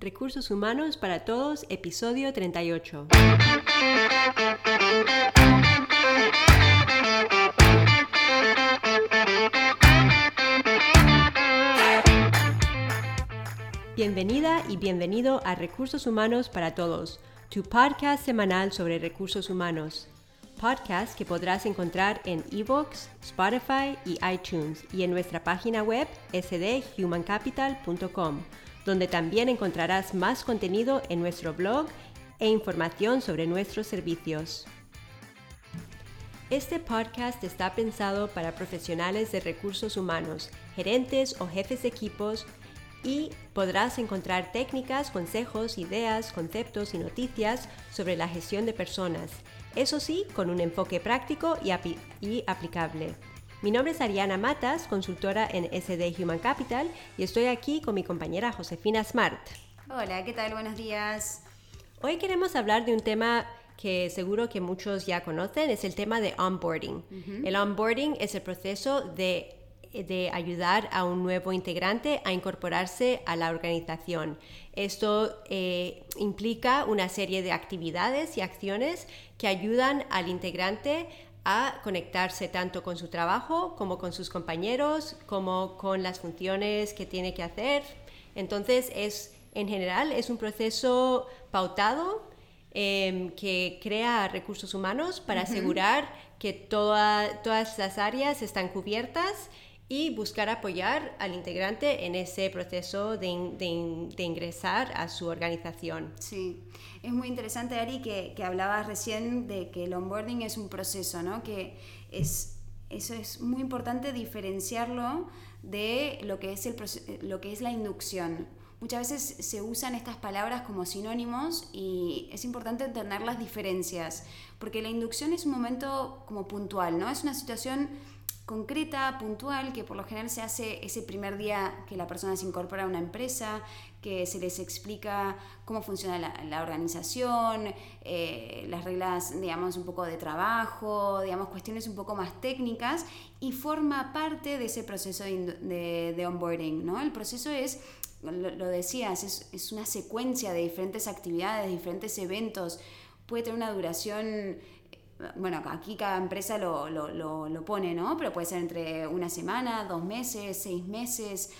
Recursos Humanos para Todos, episodio 38. Bienvenida y bienvenido a Recursos Humanos para Todos, tu podcast semanal sobre recursos humanos. Podcast que podrás encontrar en eBooks, Spotify y iTunes y en nuestra página web sdhumancapital.com donde también encontrarás más contenido en nuestro blog e información sobre nuestros servicios. Este podcast está pensado para profesionales de recursos humanos, gerentes o jefes de equipos y podrás encontrar técnicas, consejos, ideas, conceptos y noticias sobre la gestión de personas, eso sí, con un enfoque práctico y, aplicable. Mi nombre es Ariana Matas, consultora en SD Human Capital, y estoy aquí con mi compañera Josefina Smart. Hola, ¿qué tal? Buenos días. Hoy queremos hablar de un tema que seguro que muchos ya conocen, es el tema de onboarding. El onboarding es el proceso de, de, ayudar a un nuevo integrante a incorporarse a la organización. Esto eh, implica una serie de actividades y acciones que ayudan al integrante a conectarse tanto con su trabajo como con sus compañeros, como con las funciones que tiene que hacer. Entonces, es, en general, es un proceso pautado em, que crea recursos humanos para asegurar que todas las áreas están cubiertas y buscar apoyar al integrante en ese proceso de, ingresar a su organización. Sí, es muy interesante, Ari, que, que, hablabas recién de que el onboarding es un proceso, ¿no? Que es, eso es muy importante diferenciarlo de lo que es, el, lo que es la inducción. Muchas veces se usan estas palabras como sinónimos y es importante entender las diferencias, porque la inducción es un momento como puntual, ¿no? Es una situación concreta, puntual, que por lo general se hace ese primer día que la persona se incorpora a una empresa, que se les explica cómo funciona la, organización, eh, las reglas, digamos, un poco de trabajo, digamos, cuestiones un poco más técnicas y forma parte de ese proceso de, onboarding, ¿no? El proceso es, lo, decías, es, es una secuencia de diferentes actividades, diferentes eventos, puede tener una duración bueno, aquí cada empresa lo, lo, pone, ¿no? Pero puede ser entre una semana, dos meses, seis meses.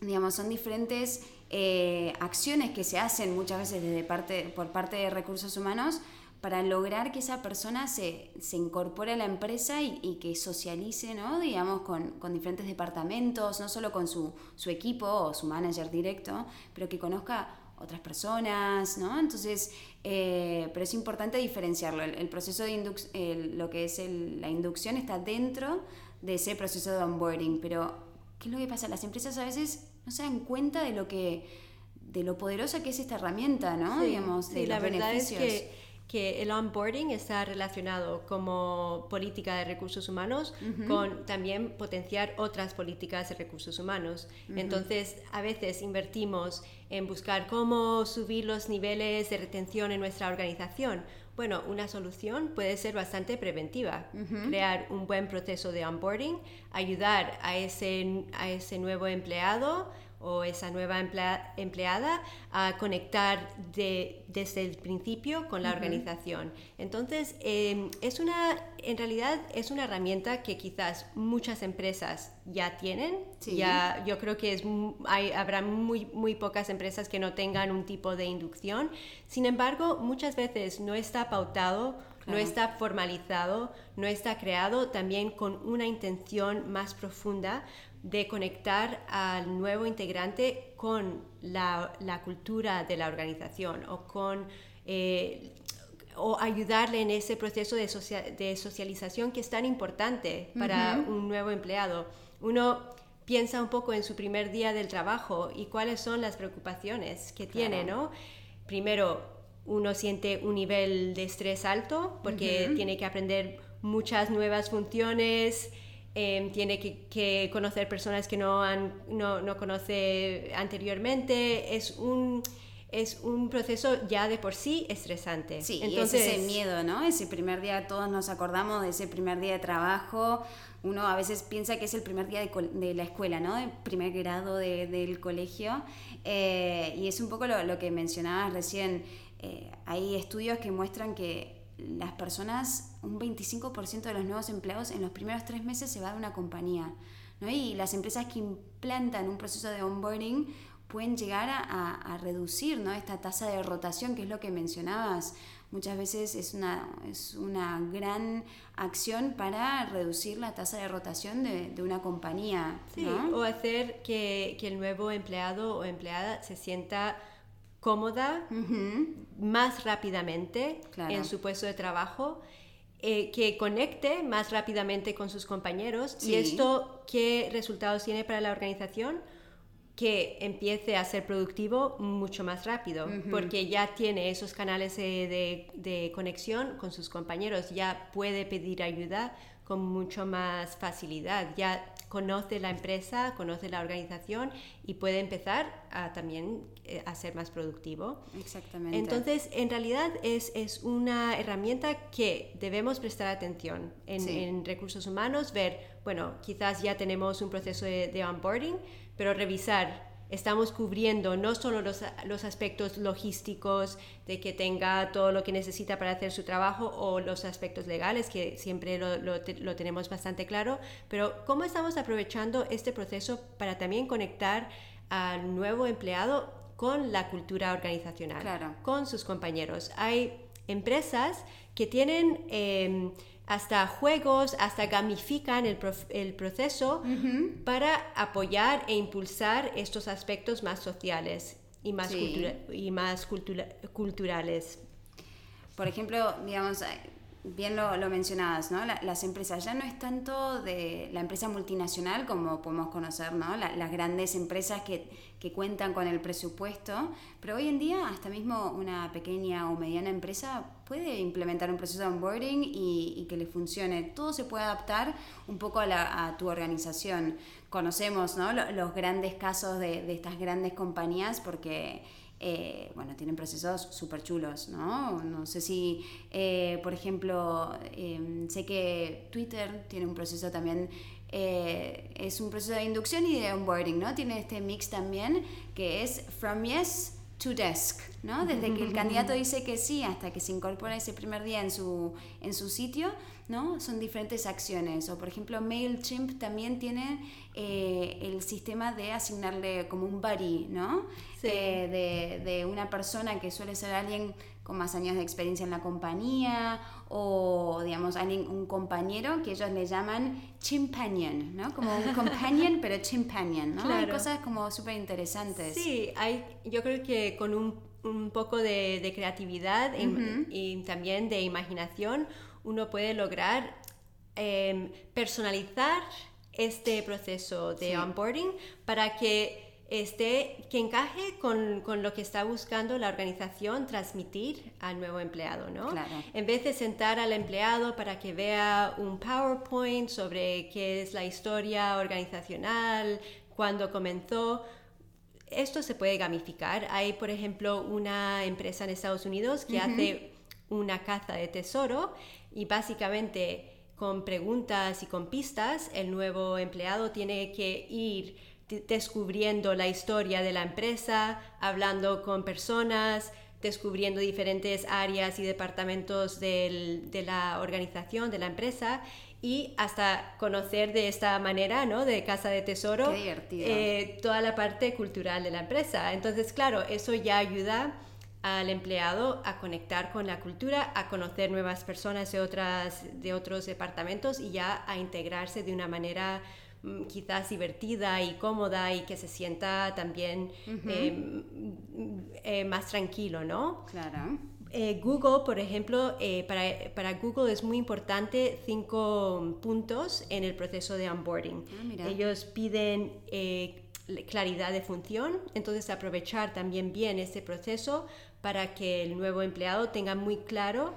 Digamos, son diferentes eh, acciones que se hacen muchas veces desde parte, por parte de recursos humanos para lograr que esa persona se, se incorpore a la empresa y, que socialice, ¿no? digamos, con, con, diferentes departamentos, no solo con su, su equipo o su manager directo, pero que conozca otras personas, ¿no? Entonces, eh, pero es importante diferenciarlo. El, proceso de inducción, lo que es la inducción está dentro de ese proceso de onboarding, pero ¿qué es lo que pasa? Las empresas a veces no se dan cuenta de lo que de lo poderosa que es esta herramienta, ¿no? Digamos, de la verdad es que que el onboarding está relacionado como política de recursos humanos con también potenciar otras políticas de recursos humanos. Entonces, a veces invertimos en buscar cómo subir los niveles de retención en nuestra organización. Bueno, una solución puede ser bastante preventiva. Crear un buen proceso de onboarding, ayudar a ese, a ese nuevo empleado o esa nueva empleada a conectar desde el principio con la organización. Entonces, em, es una, en realidad es una herramienta que quizás muchas empresas ya tienen. Ya, yo creo que es, hay, habrá muy, muy pocas empresas que no tengan un tipo de inducción. Sin embargo, muchas veces no está pautado no está formalizado, no está creado también con una intención más profunda de conectar al nuevo integrante con la, cultura de la organización o con eh, o ayudarle en ese proceso de, de, socialización que es tan importante para un nuevo empleado. Uno piensa un poco en su primer día del trabajo y cuáles son las preocupaciones que tiene, ¿no? Primero, uno siente un nivel de estrés alto porque tiene que aprender muchas nuevas funciones, Em, tiene que, conocer personas que no, han, no, no, conoce anteriormente. Es un, es un proceso ya de por sí estresante. Sí, Entonces, ese miedo, ¿no? Ese primer día, todos nos acordamos de ese primer día de trabajo. Uno a veces piensa que es el primer día de, la escuela, ¿no? El primer grado del colegio. Eh, y es un poco lo, que mencionabas recién. Eh, hay estudios que muestran que las personas, un 25% de los nuevos empleados en los primeros tres meses se va de una compañía. ¿no? Y las empresas que implantan un proceso de onboarding pueden llegar a, reducir ¿no? esta tasa de rotación, que es lo que mencionabas. Muchas veces es una, es una gran acción para reducir la tasa de rotación de, de una compañía. Sí, o hacer que, que, el nuevo empleado o empleada se sienta cómoda más rápidamente en su puesto de trabajo. Eh, que conecte más rápidamente con sus compañeros. ¿Y esto qué resultados tiene para la organización? que empiece a ser productivo mucho más rápido, porque ya tiene esos canales de, conexión con sus compañeros, ya puede pedir ayuda con mucho más facilidad, ya conoce la empresa, conoce la organización y puede empezar a también eh, a ser más productivo. Exactamente. Entonces, en realidad es, es una herramienta que debemos prestar atención en, recursos humanos, ver, bueno, quizás ya tenemos un proceso de onboarding, pero revisar estamos cubriendo no solo los, los, aspectos logísticos de que tenga todo lo que necesita para hacer su trabajo o los aspectos legales, que siempre lo, lo, lo, tenemos bastante claro, pero cómo estamos aprovechando este proceso para también conectar al nuevo empleado con la cultura organizacional, con sus compañeros. Hay empresas que tienen... Eh, hasta juegos, hasta gamifican el, el proceso para apoyar e impulsar estos aspectos más sociales y más, y más culturales. Por ejemplo, digamos, bien lo, lo mencionabas, ¿no? las empresas ya no es tanto de la empresa multinacional como podemos conocer, ¿no? las grandes empresas que, que, cuentan con el presupuesto, pero hoy en día hasta mismo una pequeña o mediana empresa puede implementar un proceso de onboarding y, y que le funcione. Todo se puede adaptar un poco a, la, a tu organización. Conocemos ¿no? los grandes casos de, de estas grandes compañías porque eh, bueno, tienen procesos súper chulos, ¿no? No sé si, eh, por ejemplo, em, sé que Twitter tiene un proceso también, eh, es un proceso de inducción y de onboarding, ¿no? Tiene este mix también que es from yes to desk, ¿no? Desde que el candidato dice que sí hasta que se incorpora ese primer día en su, en su sitio, ¿no? Son diferentes acciones. O por ejemplo, MailChimp también tiene eh, el sistema de asignarle como un buddy, ¿no? Eh, de, de, una persona que suele ser alguien con más años de experiencia en la compañía o digamos alguien, un compañero que ellos le llaman chimpanion, ¿no? Como un companion pero chimpanion, ¿no? Hay cosas como súper interesantes. Sí, hay, yo creo que con un, un poco de, de creatividad y, también de imaginación uno puede lograr em, personalizar este proceso de onboarding para que este, que encaje con, con, lo que está buscando la organización transmitir al nuevo empleado, ¿no? En vez de sentar al empleado para que vea un PowerPoint sobre qué es la historia organizacional, cuándo comenzó, esto se puede gamificar. Hay, por ejemplo, una empresa en Estados Unidos que hace una caza de tesoro y básicamente con preguntas y con pistas el nuevo empleado tiene que ir descubriendo la historia de la empresa, hablando con personas, descubriendo diferentes áreas y departamentos de la organización, de la empresa, y hasta conocer de esta manera, ¿no? De Casa de Tesoro, eh, toda la parte cultural de la empresa. Entonces, claro, eso ya ayuda al empleado a conectar con la cultura, a conocer nuevas personas de, otras, de otros departamentos y ya a integrarse de una manera Mm, quizás divertida y cómoda y que se sienta también em, eh, más tranquilo, ¿no? Claro. Eh, Google, por ejemplo, eh, para, para, Google es muy importante cinco puntos en el proceso de onboarding. Ah, Ellos piden claridad de función, entonces aprovechar también bien este proceso para que el nuevo empleado tenga muy claro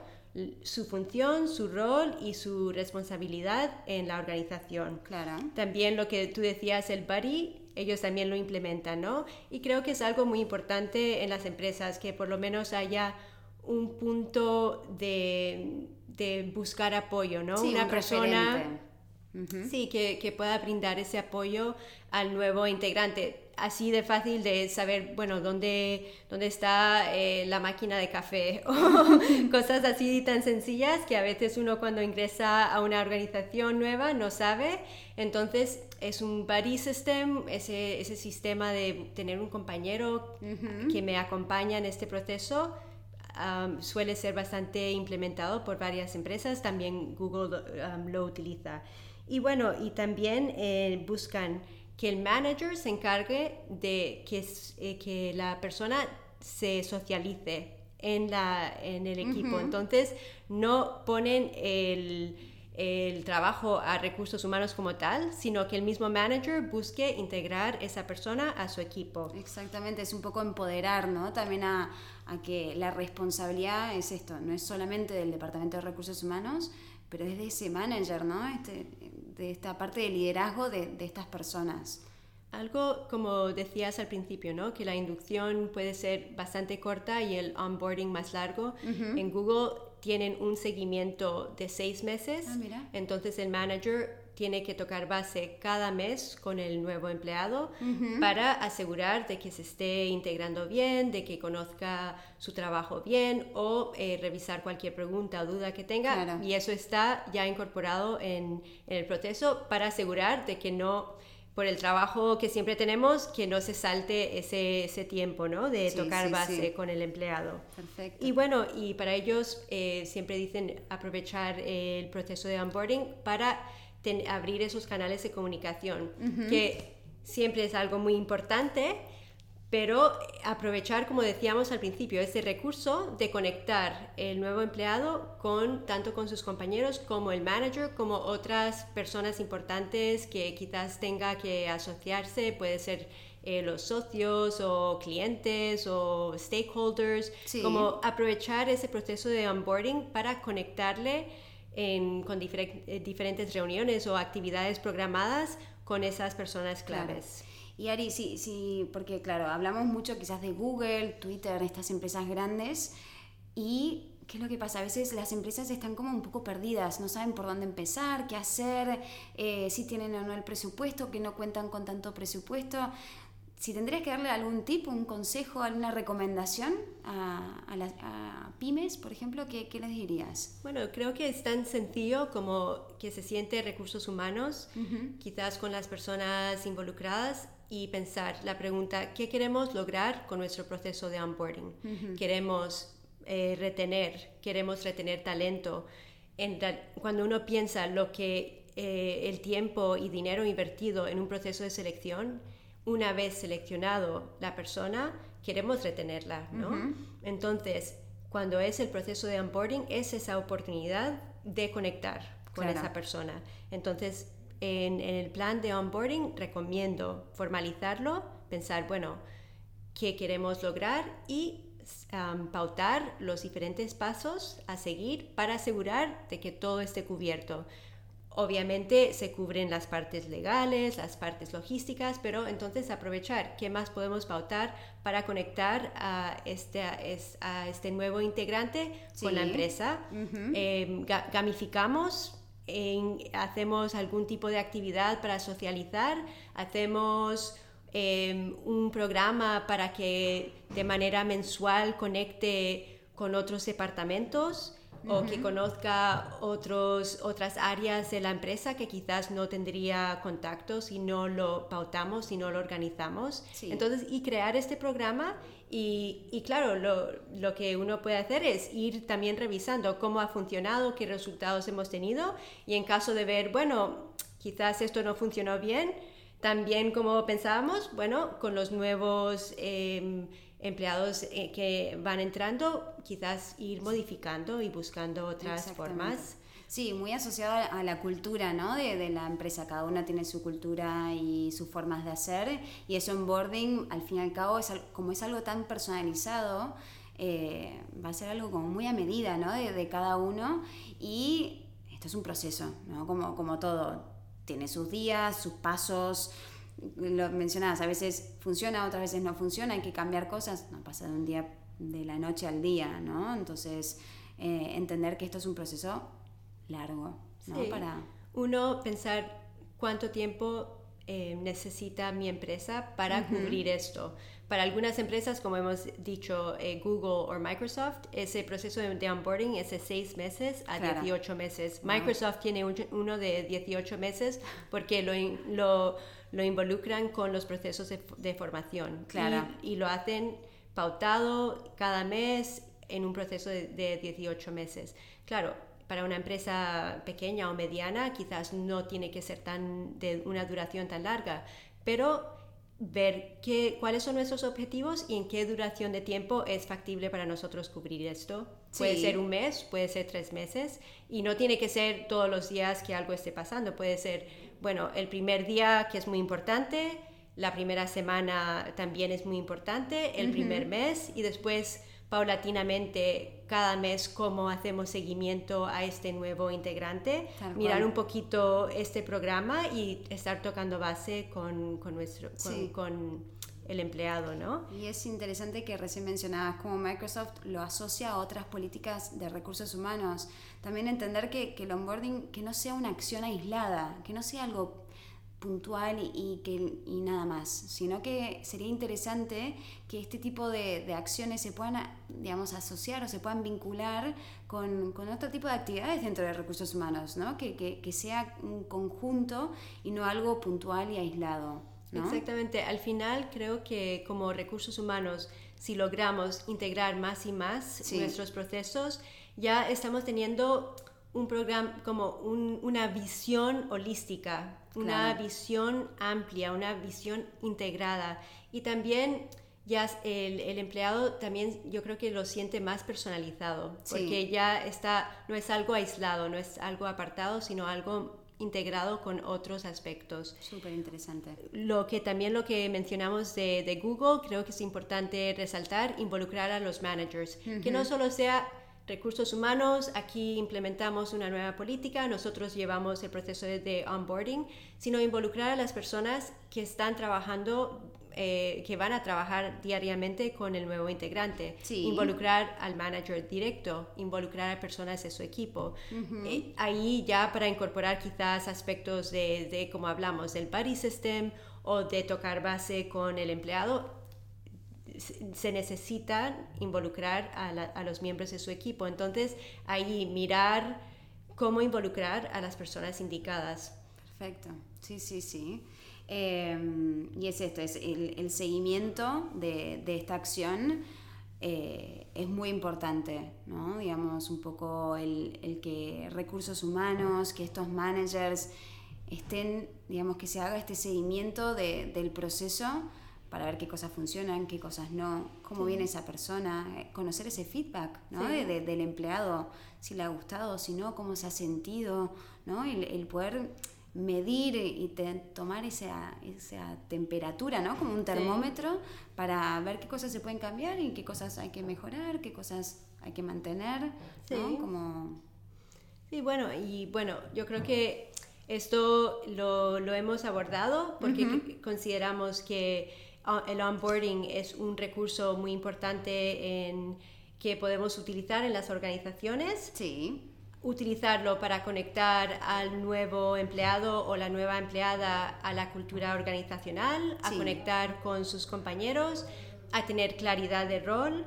su función, su rol y su responsabilidad en la organización. Claro. También lo que tú decías, el buddy, ellos también lo implementan, ¿no? Y creo que es algo muy importante en las empresas, que por lo menos haya un punto de, de buscar apoyo, ¿no? Una persona... Sí, que, que, pueda brindar ese apoyo al nuevo integrante. Así de fácil de saber, bueno, dónde, dónde está eh, la máquina de café o cosas así tan sencillas que a veces uno cuando ingresa a una organización nueva no sabe. Entonces es un buddy system, ese, ese sistema de tener un compañero que me acompaña en este proceso suele ser bastante implementado por varias empresas, también Google lo utiliza. Y bueno, y también eh, buscan que el manager se encargue de que, eh, que la persona se socialice en, la, en el equipo. Entonces, no ponen el, el trabajo a recursos humanos como tal, sino que el mismo manager busque integrar esa persona a su equipo. Exactamente, es un poco empoderar, ¿no? También a, a que la responsabilidad es esto, no es solamente del Departamento de Recursos Humanos, pero es de ese manager, ¿no? Este, de esta parte de liderazgo de, de, estas personas. Algo como decías al principio, ¿no? Que la inducción puede ser bastante corta y el onboarding más largo. En Google tienen un seguimiento de seis meses. Ah, entonces el manager tiene que tocar base cada mes con el nuevo empleado para asegurar de que se esté integrando bien, de que conozca su trabajo bien o eh, revisar cualquier pregunta o duda que tenga. Y eso está ya incorporado en, en, el proceso para asegurar de que no por el trabajo que siempre tenemos, que no se salte ese, ese tiempo, ¿no? De tocar base con el empleado. Perfecto. Y bueno, y para ellos eh, siempre dicen aprovechar el proceso de onboarding para abrir esos canales de comunicación, que siempre es algo muy importante pero aprovechar, como decíamos al principio, ese recurso de conectar el nuevo empleado con tanto con sus compañeros como el manager, como otras personas importantes que quizás tenga que asociarse, puede ser eh, los socios o clientes o stakeholders, como aprovechar ese proceso de onboarding para conectarle con eh, diferentes reuniones o actividades programadas con esas personas claves. Y Ari, sí, sí, porque claro, hablamos mucho quizás de Google, Twitter, estas empresas grandes, y ¿qué es lo que pasa? A veces las empresas están como un poco perdidas, no saben por dónde empezar, qué hacer, eh, si tienen o no el presupuesto, que no cuentan con tanto presupuesto. Si tendrías que darle algún tip, un consejo, alguna recomendación a, a, las, pymes, por ejemplo, ¿qué, ¿qué, les dirías? Bueno, creo que es tan sencillo como que se siente recursos humanos, quizás con las personas involucradas, y pensar la pregunta, ¿qué queremos lograr con nuestro proceso de onboarding? ¿Queremos eh, retener? ¿Queremos retener talento? En, cuando uno piensa lo que eh, el tiempo y dinero invertido en un proceso de selección, una vez seleccionado la persona, queremos retenerla, ¿no? Entonces, cuando es el proceso de onboarding, es esa oportunidad de conectar con esa persona. Entonces, en, el plan de onboarding recomiendo formalizarlo, pensar, bueno, qué queremos lograr y pautar los diferentes pasos a seguir para asegurar de que todo esté cubierto. Obviamente se cubren las partes legales, las partes logísticas, pero entonces aprovechar qué más podemos pautar para conectar a este, a este nuevo integrante con la empresa. Em, gamificamos hacemos algún tipo de actividad para socializar, hacemos em, un programa para que de manera mensual conecte con otros departamentos o que conozca otros, otras áreas de la empresa que quizás no tendría contacto si no lo pautamos, si no lo organizamos. Entonces, y crear este programa y, y claro, lo, lo, que uno puede hacer es ir también revisando cómo ha funcionado, qué resultados hemos tenido y en caso de ver, bueno, quizás esto no funcionó bien, también como pensábamos, bueno, con los nuevos... Eh, empleados eh, que van entrando, quizás ir modificando y buscando otras formas. Sí, muy asociado a la cultura ¿no? de, de, la empresa. Cada una tiene su cultura y sus formas de hacer. Y eso onboarding, al fin y al cabo, es, como es algo tan personalizado, eh, va a ser algo como muy a medida ¿no? de, de, cada uno. Y esto es un proceso, ¿no? como, como todo. Tiene sus días, sus pasos, lo mencionabas, a veces funciona, otras veces no funciona, hay que cambiar cosas, no pasa de un día de la noche al día, ¿no? Entonces, eh, entender que esto es un proceso largo, ¿no? Para... Uno pensar cuánto tiempo eh, necesita mi empresa para cubrir esto. Para algunas empresas, como hemos dicho, eh, Google o Microsoft, ese proceso de onboarding es de 6 meses a 18 meses. Microsoft tiene uno de 18 meses porque lo, lo, lo involucran con los procesos de, formación. Claro. Y, lo hacen pautado cada mes en un proceso de, de 18 meses. Claro, para una empresa pequeña o mediana quizás no tiene que ser tan de una duración tan larga, pero ver qué, cuáles son nuestros objetivos y en qué duración de tiempo es factible para nosotros cubrir esto. Puede ser un mes, puede ser tres meses y no tiene que ser todos los días que algo esté pasando. Puede ser, bueno, el primer día que es muy importante, la primera semana también es muy importante, el primer mes y después paulatinamente cada mes cómo hacemos seguimiento a este nuevo integrante, mirar un poquito este programa y estar tocando base con, con nuestro, con, el empleado, ¿no? Y es interesante que recién mencionabas cómo Microsoft lo asocia a otras políticas de recursos humanos. También entender que, que el onboarding, que no sea una acción aislada, que no sea algo puntual y, que, y nada más, sino que sería interesante que este tipo de, de acciones se puedan, digamos, asociar o se puedan vincular con, con otro tipo de actividades dentro de recursos humanos, ¿no? que, que, que sea un conjunto y no algo puntual y aislado. ¿No? Exactamente, al final creo que como recursos humanos, si logramos integrar más y más nuestros procesos, ya estamos teniendo un programa como una visión holística una visión amplia, una visión integrada. Y también ya el, el, empleado también yo creo que lo siente más personalizado, porque ya está, no es algo aislado, no es algo apartado, sino algo integrado con otros aspectos. Súper interesante. Lo que también lo que mencionamos de, de, Google, creo que es importante resaltar, involucrar a los managers, que no solo sea recursos humanos, aquí implementamos una nueva política, nosotros llevamos el proceso de, onboarding, sino involucrar a las personas que están trabajando eh, que van a trabajar diariamente con el nuevo integrante, involucrar al manager directo, involucrar a personas de su equipo. Eh, ahí ya para incorporar quizás aspectos de, de, como hablamos, del buddy system o de tocar base con el empleado, se necesita involucrar a, los miembros de su equipo. Entonces, ahí mirar cómo involucrar a las personas indicadas. Perfecto, sí, sí, sí. Em, y es esto, es el, seguimiento de, esta acción eh, es muy importante, ¿no? Digamos, un poco el, que recursos humanos, que estos managers estén, digamos, que se haga este seguimiento del proceso para ver qué cosas funcionan, qué cosas no, cómo viene esa persona, eh, conocer ese feedback ¿no? del empleado, si le ha gustado, si no, cómo se ha sentido, ¿no? el, poder medir y tomar esa, esa temperatura, ¿no? Como un termómetro para ver qué cosas se pueden cambiar y qué cosas hay que mejorar, qué cosas hay que mantener, ¿no? Como... Sí, bueno, y bueno, yo creo que esto lo, lo hemos abordado porque consideramos que el onboarding es un recurso muy importante en, que podemos utilizar en las organizaciones. Sí. Utilizarlo para conectar al nuevo empleado o la nueva empleada a la cultura organizacional, a conectar con sus compañeros, a tener claridad de rol,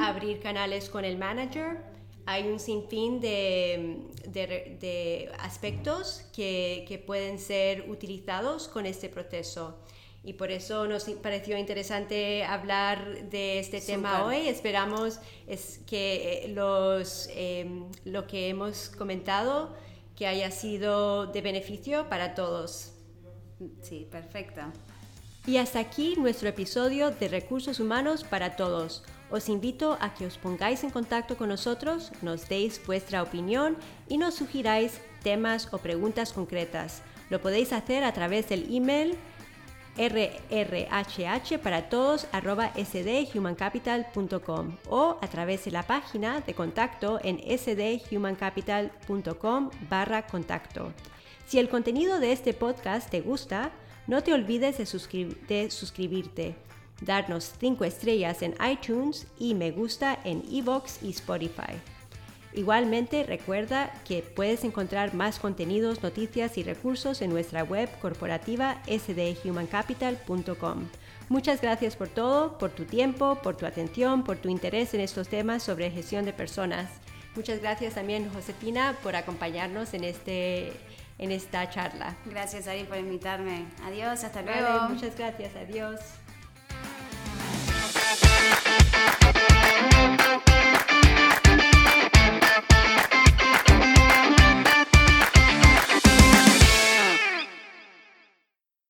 abrir canales con el manager. Hay un sinfín de, de, aspectos que, que pueden ser utilizados con este proceso y por eso nos pareció interesante hablar de este tema hoy. Esperamos es que eh, los, em, lo que hemos comentado que haya sido de beneficio para todos. Sí, perfecto. Y hasta aquí nuestro episodio de Recursos Humanos para Todos. Os invito a que os pongáis en contacto con nosotros, nos deis vuestra opinión y nos sugiráis temas o preguntas concretas. Lo podéis hacer a través del email rrhh para todos arroba sdhumancapital.com o a través de la página de contacto en sdhumancapital.com barra contacto. Si el contenido de este podcast te gusta, No te olvides de, suscribirte, darnos 5 estrellas en iTunes y me gusta en Evox y Spotify. Igualmente recuerda que puedes encontrar más contenidos, noticias y recursos en nuestra web corporativa sdhumancapital.com. Muchas gracias por todo, por tu tiempo, por tu atención, por tu interés en estos temas sobre gestión de personas. Muchas gracias también, Josefina, por acompañarnos en, este, en esta charla. Gracias, Ari, por invitarme. Adiós, hasta luego. muchas gracias, adiós.